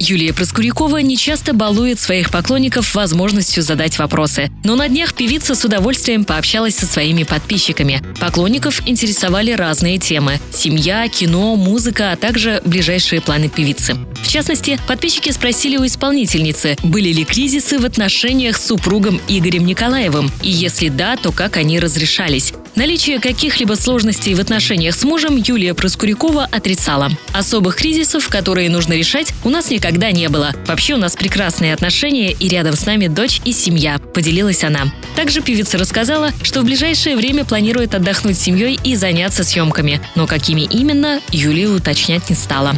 Юлия Проскурякова нечасто балует своих поклонников возможностью задать вопросы. Но на днях певица с удовольствием пообщалась со своими подписчиками. Поклонников интересовали разные темы – семья, кино, музыка, а также ближайшие планы певицы. В частности, подписчики спросили у исполнительницы, были ли кризисы в отношениях с супругом Игорем Николаевым, и если да, то как они разрешались. Наличие каких-либо сложностей в отношениях с мужем Юлия Проскурякова отрицала. Особых кризисов, которые нужно решать, у нас никогда не было. Вообще у нас прекрасные отношения и рядом с нами дочь и семья, поделилась она. Также певица рассказала, что в ближайшее время планирует отдохнуть с семьей и заняться съемками. Но какими именно, Юлия уточнять не стала.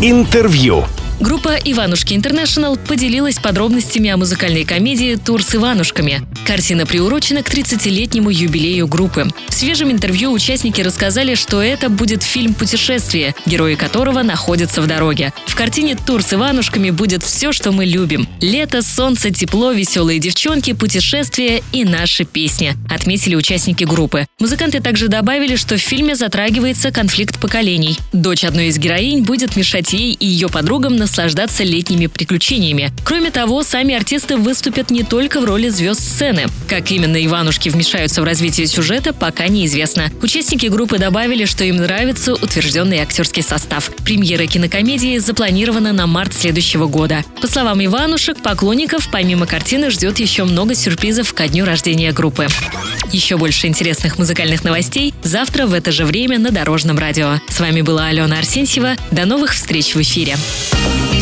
Интервью. Группа «Иванушки Интернешнл» поделилась подробностями о музыкальной комедии «Тур с Иванушками». Картина приурочена к 30-летнему юбилею группы. В свежем интервью участники рассказали, что это будет фильм «Путешествие», герои которого находятся в дороге. В картине «Тур с Иванушками» будет все, что мы любим. Лето, солнце, тепло, веселые девчонки, путешествия и наши песни, отметили участники группы. Музыканты также добавили, что в фильме затрагивается конфликт поколений. Дочь одной из героинь будет мешать ей и ее подругам на наслаждаться летними приключениями. Кроме того, сами артисты выступят не только в роли звезд сцены. Как именно Иванушки вмешаются в развитие сюжета, пока неизвестно. Участники группы добавили, что им нравится утвержденный актерский состав. Премьера кинокомедии запланирована на март следующего года. По словам Иванушек, поклонников помимо картины ждет еще много сюрпризов ко дню рождения группы. Еще больше интересных музыкальных новостей завтра в это же время на Дорожном радио. С вами была Алена Арсентьева. До новых встреч в эфире.